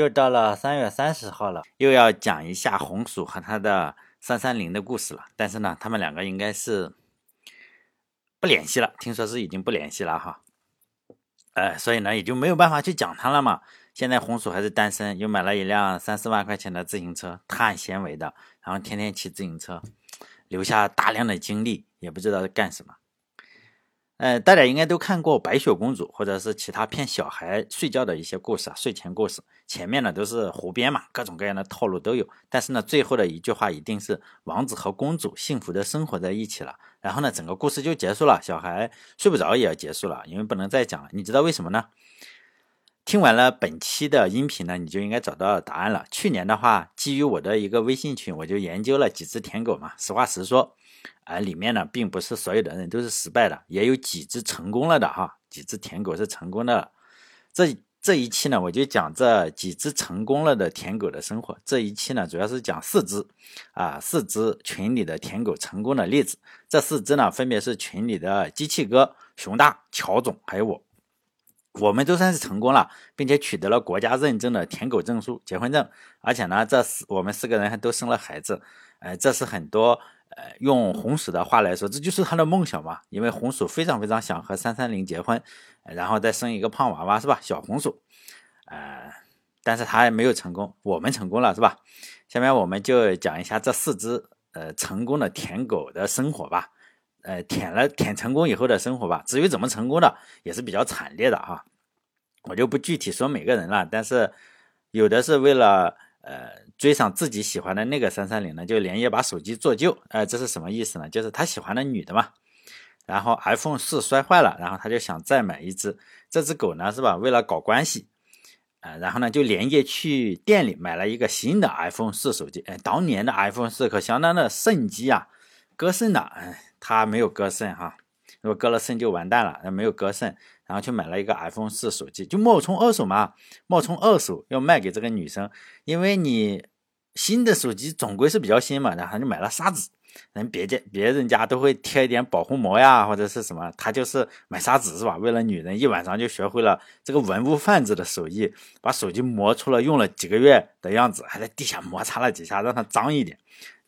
又到了三月三十号了，又要讲一下红薯和他的三三零的故事了。但是呢，他们两个应该是不联系了，听说是已经不联系了哈。呃，所以呢，也就没有办法去讲他了嘛。现在红薯还是单身，又买了一辆三四万块钱的自行车，碳纤维的，然后天天骑自行车，留下大量的精力，也不知道干什么。呃，大家应该都看过《白雪公主》或者是其他骗小孩睡觉的一些故事啊，睡前故事。前面呢都是胡编嘛，各种各样的套路都有。但是呢，最后的一句话一定是王子和公主幸福的生活在一起了。然后呢，整个故事就结束了，小孩睡不着也要结束了，因为不能再讲了。你知道为什么呢？听完了本期的音频呢，你就应该找到答案了。去年的话，基于我的一个微信群，我就研究了几只舔狗嘛。实话实说。啊，里面呢，并不是所有的人都是失败的，也有几只成功了的哈，几只舔狗是成功的。这这一期呢，我就讲这几只成功了的舔狗的生活。这一期呢，主要是讲四只啊，四只群里的舔狗成功的例子。这四只呢，分别是群里的机器哥、熊大、乔总还有我，我们都算是成功了，并且取得了国家认证的舔狗证书、结婚证，而且呢，这四我们四个人还都生了孩子。哎，这是很多。呃，用红薯的话来说，这就是他的梦想嘛。因为红薯非常非常想和三三零结婚，然后再生一个胖娃娃，是吧？小红薯，呃，但是他也没有成功，我们成功了，是吧？下面我们就讲一下这四只呃成功的舔狗的生活吧，呃，舔了舔成功以后的生活吧。至于怎么成功的，也是比较惨烈的哈。我就不具体说每个人了，但是有的是为了。呃，追上自己喜欢的那个三三零呢，就连夜把手机做旧。呃，这是什么意思呢？就是他喜欢的女的嘛。然后 iPhone 四摔坏了，然后他就想再买一只。这只狗呢，是吧？为了搞关系，呃，然后呢就连夜去店里买了一个新的 iPhone 四手机。哎，当年的 iPhone 四可相当的肾机啊，割肾的。哎，他没有割肾哈，如果割了肾就完蛋了。那没有割肾。然后去买了一个 iPhone 四手机，就冒充二手嘛，冒充二手要卖给这个女生，因为你新的手机总归是比较新嘛，然后就买了砂纸，人别家别人家都会贴一点保护膜呀，或者是什么，他就是买砂纸是吧？为了女人，一晚上就学会了这个文物贩子的手艺，把手机磨出了用了几个月的样子，还在地下摩擦了几下，让它脏一点。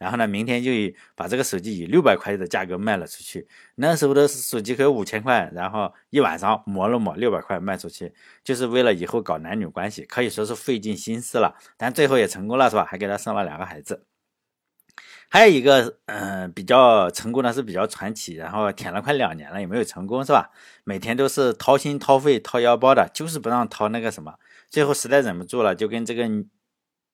然后呢，明天就以把这个手机以六百块的价格卖了出去。那时候的手机可有五千块，然后一晚上磨了磨，六百块卖出去，就是为了以后搞男女关系，可以说是费尽心思了。但最后也成功了，是吧？还给他生了两个孩子。还有一个，嗯，比较成功的是比较传奇，然后舔了快两年了也没有成功，是吧？每天都是掏心掏肺掏腰包的，就是不让掏那个什么。最后实在忍不住了，就跟这个。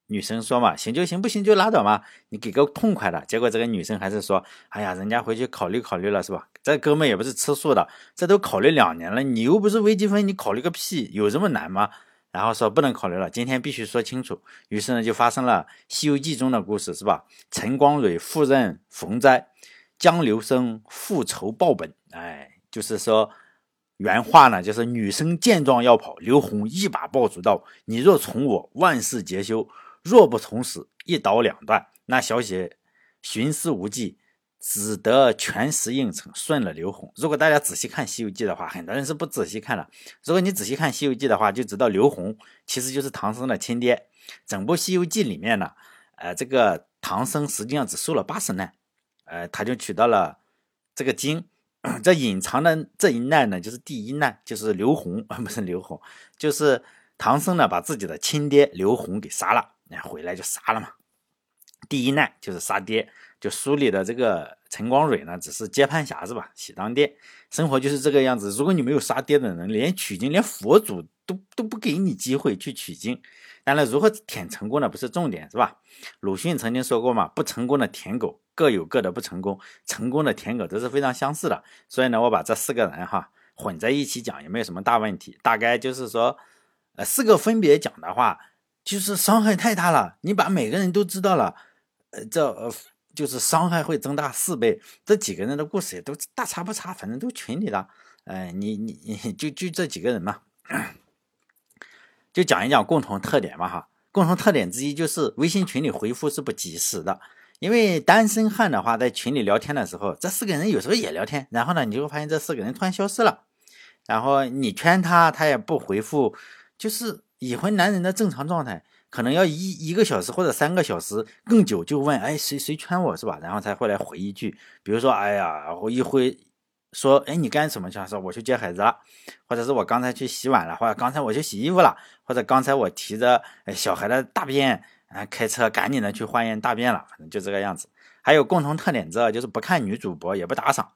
女生说嘛，行就行，不行就拉倒嘛，你给个痛快的。结果这个女生还是说，哎呀，人家回去考虑考虑了，是吧？这哥们也不是吃素的，这都考虑两年了，你又不是微积分，你考虑个屁，有这么难吗？然后说不能考虑了，今天必须说清楚。于是呢，就发生了《西游记》中的故事，是吧？陈光蕊赴任逢灾，江流生复仇报本。哎，就是说原话呢，就是女生见状要跑，刘洪一把抱住道：“你若从我，万事皆休。”若不从死，一刀两断。那小姐寻思无计，只得全石应承，顺了刘洪。如果大家仔细看《西游记》的话，很多人是不仔细看的。如果你仔细看《西游记》的话，就知道刘洪其实就是唐僧的亲爹。整部《西游记》里面呢，呃，这个唐僧实际上只受了八十难，呃，他就取到了这个经。这隐藏的这一难呢，就是第一难，就是刘洪啊，不是刘洪，就是唐僧呢，把自己的亲爹刘洪给杀了。那回来就杀了嘛。第一难就是杀爹，就书里的这个陈光蕊呢，只是接盘侠是吧？喜当爹，生活就是这个样子。如果你没有杀爹的人，连取经，连佛祖都都不给你机会去取经。当然，如何舔成功的不是重点是吧？鲁迅曾经说过嘛，不成功的舔狗各有各的不成功，成功的舔狗都是非常相似的。所以呢，我把这四个人哈混在一起讲也没有什么大问题。大概就是说，呃，四个分别讲的话。就是伤害太大了，你把每个人都知道了，呃，这呃就是伤害会增大四倍。这几个人的故事也都大差不差，反正都群里的，哎，你你你 就就这几个人嘛，就讲一讲共同特点嘛哈。共同特点之一就是微信群里回复是不及时的，因为单身汉的话在群里聊天的时候，这四个人有时候也聊天，然后呢，你就会发现这四个人突然消失了，然后你圈他，他也不回复，就是。已婚男人的正常状态可能要一一个小时或者三个小时更久，就问哎谁谁圈我是吧？然后才会来回一句，比如说哎呀我一回说哎你干什么去？说我去接孩子了，或者是我刚才去洗碗了，或者刚才我去洗衣服了，或者刚才我提着小孩的大便啊开车赶紧的去化验大便了，反正就这个样子。还有共同特点之二就是不看女主播也不打赏。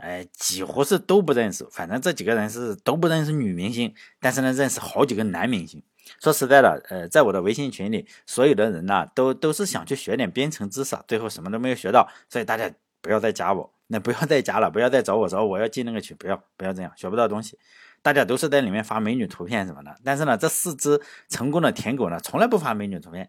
哎，几乎是都不认识。反正这几个人是都不认识女明星，但是呢，认识好几个男明星。说实在的，呃，在我的微信群里，所有的人呢，都都是想去学点编程知识，最后什么都没有学到。所以大家不要再加我，那不要再加了，不要再找我找我要进那个群，不要不要这样，学不到东西。大家都是在里面发美女图片什么的，但是呢，这四只成功的舔狗呢，从来不发美女图片。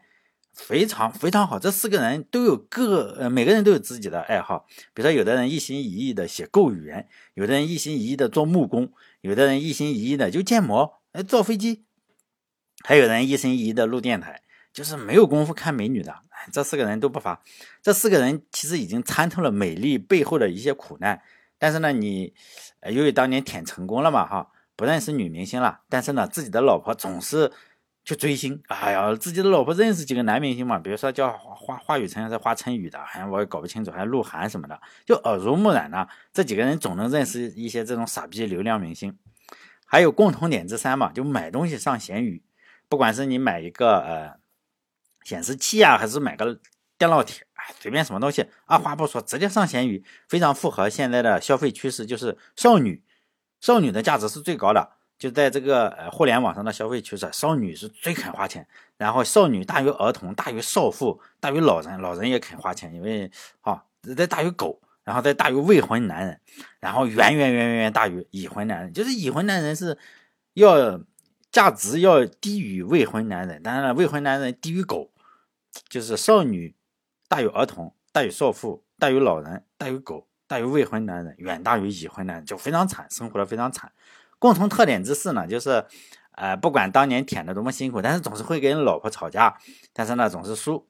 非常非常好，这四个人都有各呃，每个人都有自己的爱好。比如说，有的人一心一意的写构语言，有的人一心一意的做木工，有的人一心一意的就建模，哎，造飞机，还有人一心一意的录电台，就是没有功夫看美女的。这四个人都不乏，这四个人其实已经参透了美丽背后的一些苦难。但是呢，你由于当年舔成功了嘛，哈，不认识女明星了，但是呢，自己的老婆总是。去追星，哎呀，自己的老婆认识几个男明星嘛？比如说叫华华雨辰还是华晨宇的，好像我也搞不清楚，还是鹿晗什么的，就耳濡目染呢。这几个人总能认识一些这种傻逼流量明星。还有共同点之三嘛，就买东西上闲鱼，不管是你买一个呃显示器啊，还是买个电烙铁，随便什么东西，二话不说直接上闲鱼，非常符合现在的消费趋势，就是少女，少女的价值是最高的。就在这个呃互联网上的消费趋势，少女是最肯花钱，然后少女大于儿童，大于少妇，大于老人，老人也肯花钱，因为啊再大于狗，然后再大于未婚男人，然后远远远远远大于已婚男人，就是已婚男人是要价值要低于未婚男人，当然了，未婚男人低于狗，就是少女大于儿童，大于少妇，大于老人，大于狗，大于未婚男人，远大于已婚男人，就非常惨，生活的非常惨。共同特点之四呢，就是，呃，不管当年舔的多么辛苦，但是总是会跟老婆吵架，但是呢总是输。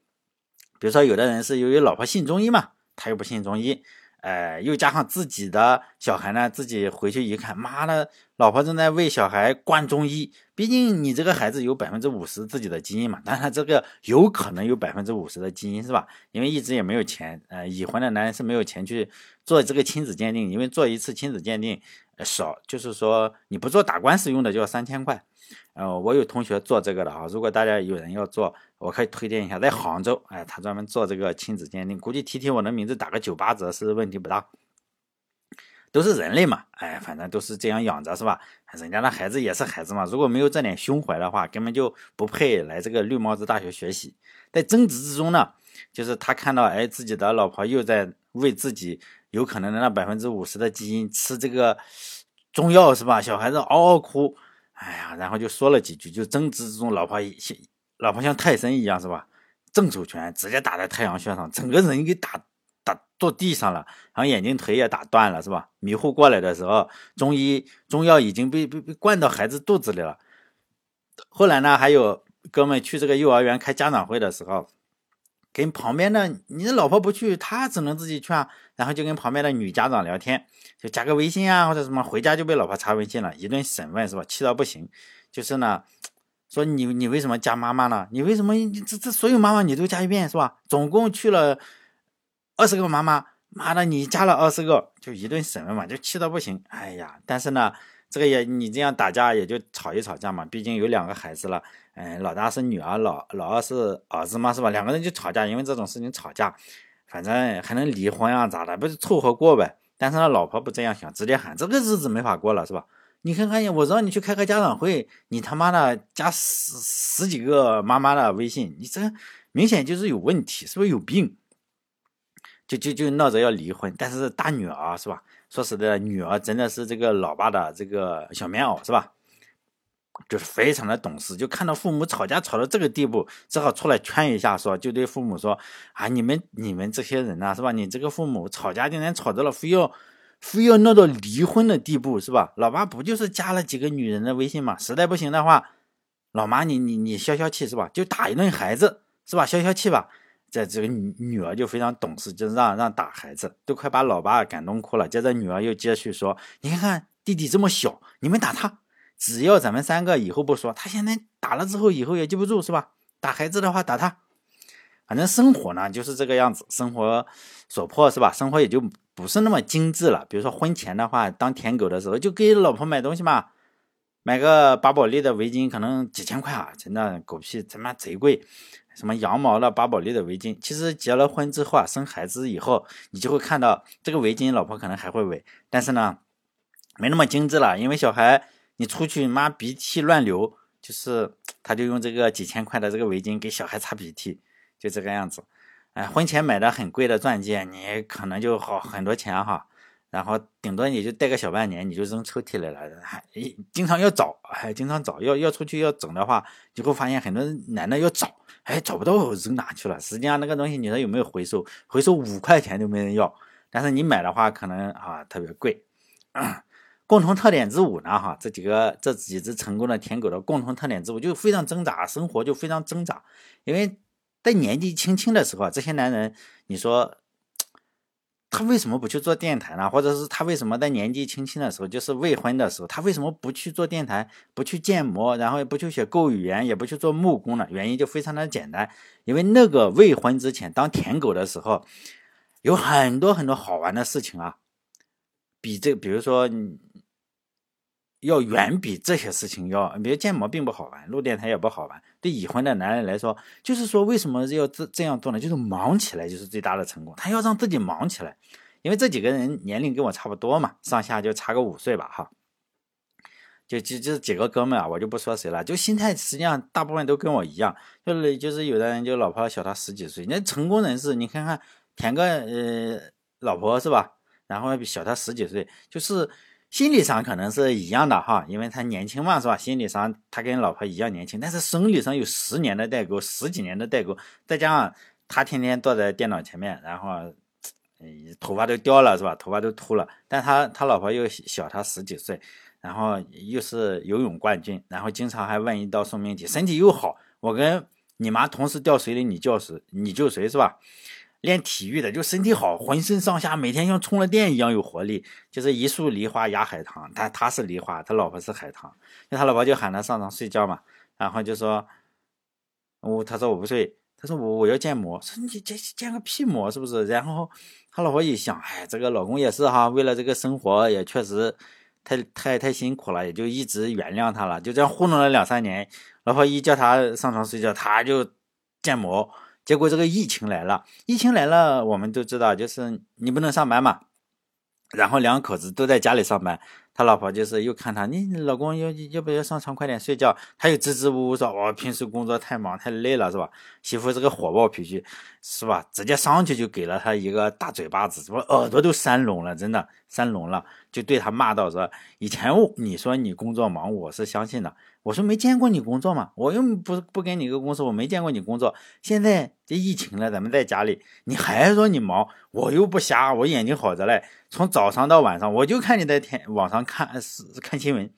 比如说有的人是由于老婆信中医嘛，他又不信中医，呃，又加上自己的小孩呢，自己回去一看，妈的，老婆正在为小孩灌中医。毕竟你这个孩子有百分之五十自己的基因嘛，但他这个有可能有百分之五十的基因是吧？因为一直也没有钱，呃，已婚的男人是没有钱去做这个亲子鉴定，因为做一次亲子鉴定。少，就是说你不做打官司用的就要三千块，呃，我有同学做这个的啊，如果大家有人要做，我可以推荐一下，在杭州，哎，他专门做这个亲子鉴定，估计提提我的名字打个九八折是问题不大，都是人类嘛，哎，反正都是这样养着是吧？人家的孩子也是孩子嘛，如果没有这点胸怀的话，根本就不配来这个绿帽子大学学习。在争执之中呢，就是他看到哎自己的老婆又在为自己。有可能的那百分之五十的基因吃这个中药是吧？小孩子嗷嗷哭，哎呀，然后就说了几句，就争执之中，老婆像老婆像泰森一样是吧？正手拳直接打在太阳穴上，整个人给打打坐地上了，然后眼睛腿也打断了是吧？迷糊过来的时候，中医中药已经被被被灌到孩子肚子里了。后来呢，还有哥们去这个幼儿园开家长会的时候。跟旁边的你的老婆不去，他只能自己去啊。然后就跟旁边的女家长聊天，就加个微信啊，或者什么。回家就被老婆查微信了，一顿审问是吧？气到不行。就是呢，说你你为什么加妈妈呢？你为什么这这所有妈妈你都加一遍是吧？总共去了二十个妈妈，妈的你加了二十个，就一顿审问嘛，就气到不行。哎呀，但是呢。这个也你这样打架也就吵一吵架嘛，毕竟有两个孩子了，嗯，老大是女儿，老老二是儿子嘛，是吧？两个人就吵架，因为这种事情吵架，反正还能离婚啊，咋的？不是凑合过呗？但是呢，老婆不这样想，直接喊这个日子没法过了，是吧？你看看，我让你去开个家长会，你他妈的加十十几个妈妈的微信，你这明显就是有问题，是不是有病？就就就闹着要离婚，但是大女儿是吧？说实在，女儿真的是这个老爸的这个小棉袄，是吧？就是非常的懂事，就看到父母吵架吵到这个地步，只好出来劝一下，说就对父母说啊，你们你们这些人呐，是吧？你这个父母吵架竟然吵到了非要非要闹到离婚的地步，是吧？老爸不就是加了几个女人的微信嘛？实在不行的话，老妈你你你消消气是吧？就打一顿孩子是吧？消消气吧。在这个女女儿就非常懂事，就让让打孩子，都快把老爸感动哭了。接着女儿又接续说：“你看看弟弟这么小，你们打他；只要咱们三个以后不说，他现在打了之后，以后也记不住，是吧？打孩子的话，打他。反正生活呢就是这个样子，生活所迫，是吧？生活也就不是那么精致了。比如说婚前的话，当舔狗的时候，就给老婆买东西嘛，买个巴宝莉的围巾，可能几千块啊，真的狗屁，他妈贼贵。什么羊毛的巴宝莉的围巾，其实结了婚之后啊，生孩子以后，你就会看到这个围巾，老婆可能还会围，但是呢，没那么精致了，因为小孩你出去妈鼻涕乱流，就是他就用这个几千块的这个围巾给小孩擦鼻涕，就这个样子。哎，婚前买的很贵的钻戒，你可能就好很多钱哈。然后顶多你就戴个小半年，你就扔抽屉里了，还经常要找，还经常找，要要出去要整的话，就会发现很多男的要找，哎，找不到扔哪去了？实际上那个东西你说有没有回收？回收五块钱都没人要，但是你买的话可能啊特别贵。共同特点之五呢，哈，这几个这几只成功的舔狗的共同特点之五就非常挣扎，生活就非常挣扎，因为在年纪轻轻的时候，这些男人，你说。他为什么不去做电台呢？或者是他为什么在年纪轻轻的时候，就是未婚的时候，他为什么不去做电台，不去建模，然后也不去学购语言，也不去做木工呢？原因就非常的简单，因为那个未婚之前当舔狗的时候，有很多很多好玩的事情啊，比这，比如说。要远比这些事情要，比如建模并不好玩，录电台也不好玩。对已婚的男人来说，就是说为什么要这这样做呢？就是忙起来就是最大的成功。他要让自己忙起来，因为这几个人年龄跟我差不多嘛，上下就差个五岁吧，哈。就就就几个哥们啊，我就不说谁了，就心态实际上大部分都跟我一样，就是就是有的人就老婆小他十几岁，那成功人士你看看填个呃老婆是吧？然后比小他十几岁，就是。心理上可能是一样的哈，因为他年轻嘛，是吧？心理上他跟老婆一样年轻，但是生理上有十年的代沟，十几年的代沟，再加上他天天坐在电脑前面，然后，头发都掉了，是吧？头发都秃了，但他他老婆又小他十几岁，然后又是游泳冠军，然后经常还问一道送命题，身体又好，我跟你妈同时掉水里，你救谁？你救谁是吧？练体育的就身体好，浑身上下每天像充了电一样有活力，就是一束梨花压海棠。他他是梨花，他老婆是海棠。那他老婆就喊他上床睡觉嘛，然后就说，我他说我不睡，他说我我要建模，说你建建个屁模是不是？然后他老婆一想，哎，这个老公也是哈，为了这个生活也确实太太太辛苦了，也就一直原谅他了，就这样糊弄了两三年。老婆一叫他上床睡觉，他就建模。结果这个疫情来了，疫情来了，我们都知道，就是你不能上班嘛，然后两口子都在家里上班。他老婆就是又看他，你老公要要不要上床快点睡觉？他又支支吾吾说，我平时工作太忙太累了，是吧？媳妇是个火爆脾气，是吧？直接上去就给了他一个大嘴巴子，什么耳朵都扇聋了，真的扇聋了，就对他骂道说：以前你说你工作忙，我是相信的。我说没见过你工作嘛，我又不不跟你一个公司，我没见过你工作。现在这疫情了，咱们在家里，你还说你忙，我又不瞎，我眼睛好着嘞。从早上到晚上，我就看你在天网上看是看新闻，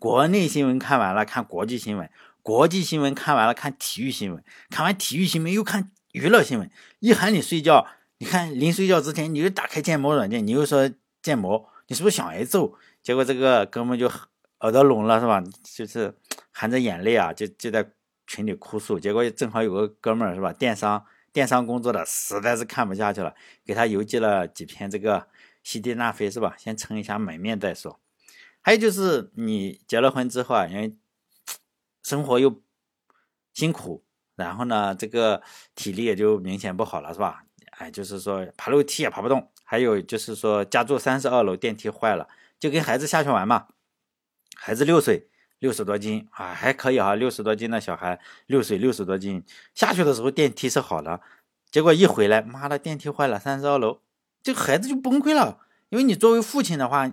国内新闻看完了，看国际新闻，国际新闻看完了，看体育新闻，看完体育新闻又看娱乐新闻。一喊你睡觉，你看临睡觉之前你就打开建模软件，你又说建模，你是不是想挨揍？结果这个哥们就耳朵聋了，是吧？就是。含着眼泪啊，就就在群里哭诉。结果正好有个哥们儿是吧，电商电商工作的，实在是看不下去了，给他邮寄了几篇这个西地那非，是吧？先撑一下门面再说。还有就是你结了婚之后啊，因为生活又辛苦，然后呢，这个体力也就明显不好了，是吧？哎，就是说爬楼梯也爬不动。还有就是说家住三十二楼，电梯坏了，就跟孩子下去玩嘛。孩子六岁。六十多斤啊，还可以哈，六十多斤的小孩，六岁六十多斤，下去的时候电梯是好的，结果一回来，妈的，电梯坏了，三十二楼，这孩子就崩溃了。因为你作为父亲的话，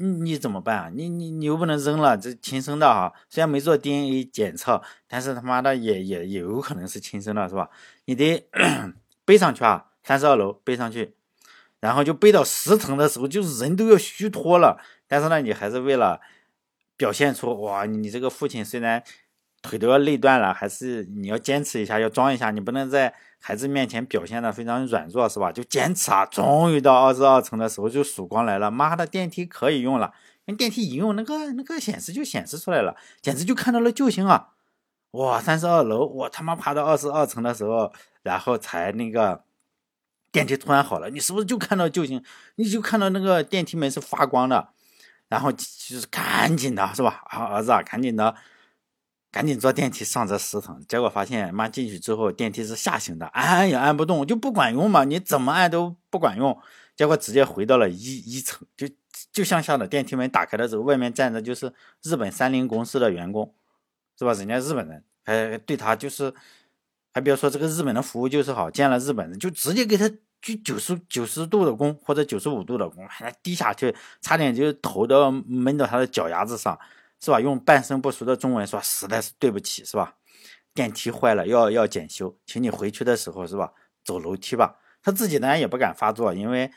你你怎么办啊？你你你又不能扔了，这亲生的哈，虽然没做 DNA 检测，但是他妈的也也也有可能是亲生的，是吧？你得 背上去啊，三十二楼背上去，然后就背到十层的时候，就是人都要虚脱了，但是呢，你还是为了。表现出哇，你这个父亲虽然腿都要累断了，还是你要坚持一下，要装一下，你不能在孩子面前表现的非常软弱，是吧？就坚持啊！终于到二十二层的时候，就曙光来了，妈的，电梯可以用了。电梯一用，那个那个显示就显示出来了，简直就看到了救星啊！哇，三十二楼，我他妈爬到二十二层的时候，然后才那个电梯突然好了，你是不是就看到救星？你就看到那个电梯门是发光的，然后就是赶紧的是吧？啊，儿子啊，赶紧的。赶紧坐电梯上这十层，结果发现妈进去之后电梯是下行的，按也按不动，就不管用嘛，你怎么按都不管用，结果直接回到了一一层，就就向下的电梯门打开的时候，外面站着就是日本三菱公司的员工，是吧？人家日本人还对他就是，还别说这个日本的服务就是好，见了日本人就直接给他鞠九十九十度的躬或者九十五度的躬，还低下去，差点就头都闷到他的脚丫子上。是吧？用半生不熟的中文说，实在是对不起，是吧？电梯坏了，要要检修，请你回去的时候，是吧？走楼梯吧。他自己当然也不敢发作，因为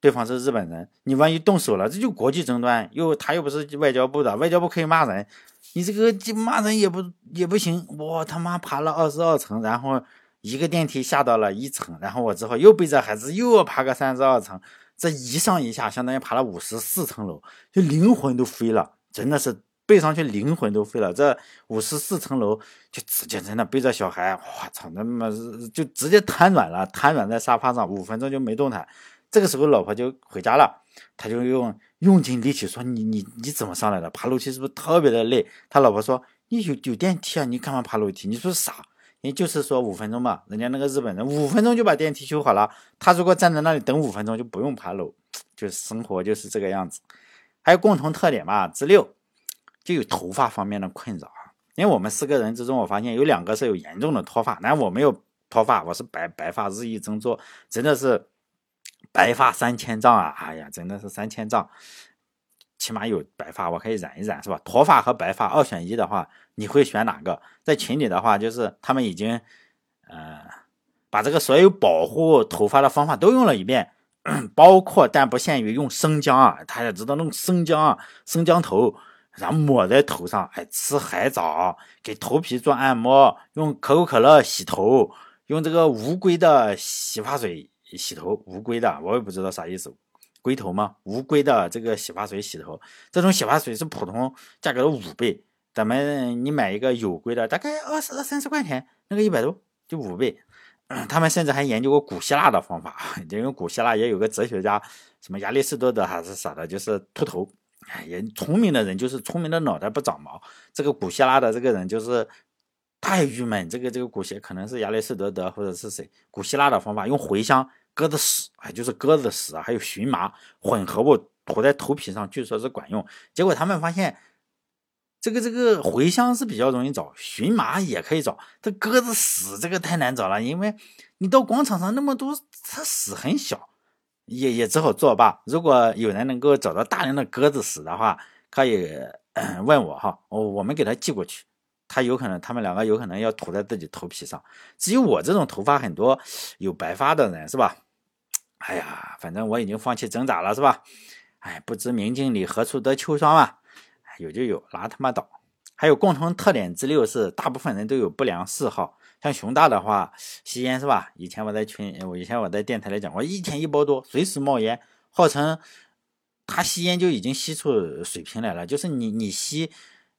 对方是日本人，你万一动手了，这就国际争端。又他又不是外交部的，外交部可以骂人，你这个骂人也不也不行。我他妈爬了二十二层，然后一个电梯下到了一层，然后我之后又背着孩子又要爬个三十二层，这一上一下相当于爬了五十四层楼，就灵魂都飞了，真的是。背上去灵魂都飞了，这五十四层楼就直接真的背着小孩，我操，那么就直接瘫软了，瘫软在沙发上，五分钟就没动弹。这个时候老婆就回家了，他就用用尽力气说：“你你你怎么上来的？爬楼梯是不是特别的累？”他老婆说：“你有有电梯啊，你干嘛爬楼梯？你说傻？也就是说五分钟嘛，人家那个日本人五分钟就把电梯修好了，他如果站在那里等五分钟就不用爬楼，就是生活就是这个样子。还有共同特点嘛，之六。就有头发方面的困扰啊，因为我们四个人之中，我发现有两个是有严重的脱发，但我没有脱发，我是白白发日益增多，真的是白发三千丈啊！哎呀，真的是三千丈，起码有白发，我可以染一染，是吧？脱发和白发二选一的话，你会选哪个？在群里的话，就是他们已经，呃，把这个所有保护头发的方法都用了一遍，包括但不限于用生姜啊，大家知道弄生姜啊，生姜头。然后抹在头上，哎，吃海藻，给头皮做按摩，用可口可乐洗头，用这个乌龟的洗发水洗头，乌龟的，我也不知道啥意思，龟头吗？乌龟的这个洗发水洗头，这种洗发水是普通价格的五倍，咱们你买一个有龟的，大概二十二三十块钱，那个一百多，就五倍。他们甚至还研究过古希腊的方法，因为古希腊也有个哲学家，什么亚里士多德还是啥的，就是秃头。哎呀，聪明的人就是聪明的脑袋不长毛。这个古希腊的这个人就是太郁闷。这个这个古希可能是亚里士多德或者是谁？古希腊的方法用茴香、鸽子屎，哎，就是鸽子屎啊，还有荨麻混合物涂在头皮上，据说是管用。结果他们发现，这个这个茴香是比较容易找，荨麻也可以找，这鸽子屎这个太难找了，因为你到广场上那么多，它屎很小。也也只好作罢。如果有人能够找到大量的鸽子屎的话，可以 问我哈，我我们给他寄过去。他有可能，他们两个有可能要涂在自己头皮上。至于我这种头发很多有白发的人，是吧？哎呀，反正我已经放弃挣扎了，是吧？哎，不知明镜里何处得秋霜啊？有就有，拉他妈倒。还有共同特点之六是，大部分人都有不良嗜好。像熊大的话，吸烟是吧？以前我在群，我以前我在电台里讲过，一天一包多，随时冒烟，号称他吸烟就已经吸出水平来了。就是你你吸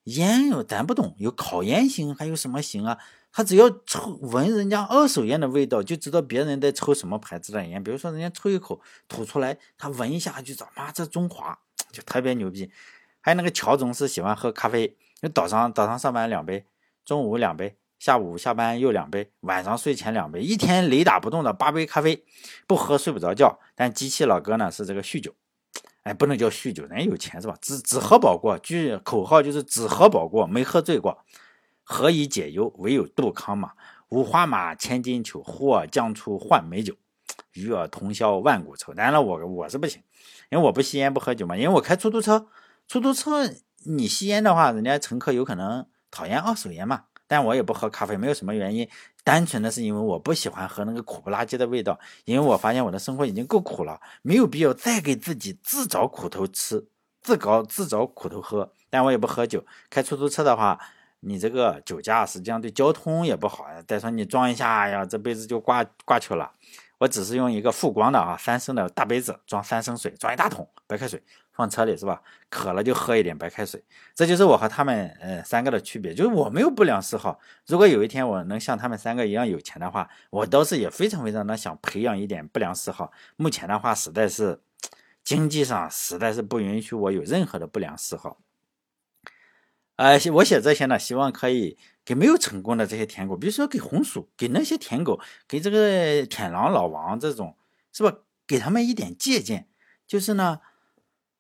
烟，咱不懂，有烤烟型，还有什么型啊？他只要抽闻人家二手烟的味道，就知道别人在抽什么牌子的烟。比如说人家抽一口吐出来，他闻一下就知道，妈这中华就特别牛逼。还有那个乔总是喜欢喝咖啡，就早上早上上班两杯，中午两杯。下午下班又两杯，晚上睡前两杯，一天雷打不动的八杯咖啡，不喝睡不着觉。但机器老哥呢是这个酗酒，哎，不能叫酗酒，人家有钱是吧？只只喝饱过，句口号就是只喝饱过，没喝醉过。何以解忧？唯有杜康嘛。五花马，千金裘，呼儿将出换美酒，与尔同销万古愁。当然了，我我是不行，因为我不吸烟不喝酒嘛。因为我开出租车，出租车你吸烟的话，人家乘客有可能讨厌二手烟嘛。但我也不喝咖啡，没有什么原因，单纯的是因为我不喜欢喝那个苦不拉几的味道。因为我发现我的生活已经够苦了，没有必要再给自己自找苦头吃，自搞自找苦头喝。但我也不喝酒，开出租车的话，你这个酒驾实际上对交通也不好呀。再说你撞一下呀，这辈子就挂挂去了。我只是用一个富光的啊三升的大杯子装三升水，装一大桶白开水放车里是吧？渴了就喝一点白开水。这就是我和他们呃三个的区别，就是我没有不良嗜好。如果有一天我能像他们三个一样有钱的话，我倒是也非常非常的想培养一点不良嗜好。目前的话，实在是经济上实在是不允许我有任何的不良嗜好。呃，我写这些呢，希望可以给没有成功的这些舔狗，比如说给红薯，给那些舔狗，给这个舔狼老王这种，是吧？给他们一点借鉴，就是呢，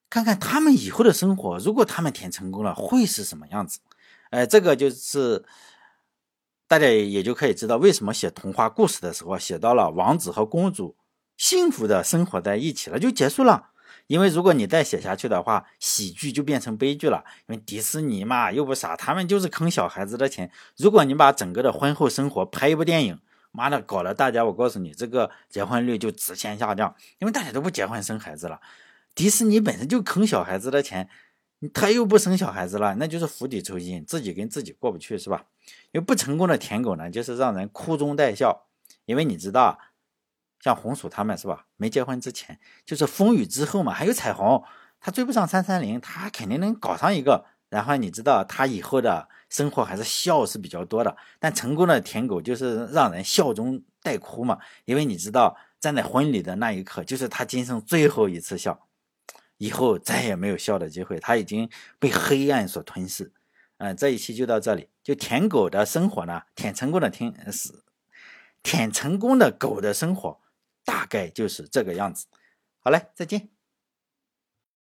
看看他们以后的生活，如果他们舔成功了，会是什么样子？呃，这个就是大家也就可以知道，为什么写童话故事的时候，写到了王子和公主幸福的生活在一起了，就结束了。因为如果你再写下去的话，喜剧就变成悲剧了。因为迪士尼嘛，又不傻，他们就是坑小孩子的钱。如果你把整个的婚后生活拍一部电影，妈的，搞了大家，我告诉你，这个结婚率就直线下降，因为大家都不结婚生孩子了。迪士尼本身就坑小孩子的钱，他又不生小孩子了，那就是釜底抽薪，自己跟自己过不去，是吧？因为不成功的舔狗呢，就是让人哭中带笑，因为你知道。像红薯他们是吧？没结婚之前就是风雨之后嘛，还有彩虹，他追不上三三零，他肯定能搞上一个。然后你知道他以后的生活还是笑是比较多的。但成功的舔狗就是让人笑中带哭嘛，因为你知道站在婚礼的那一刻就是他今生最后一次笑，以后再也没有笑的机会，他已经被黑暗所吞噬。嗯，这一期就到这里，就舔狗的生活呢，舔成功的舔是舔成功的狗的生活。大概就是这个样子。好嘞，再见。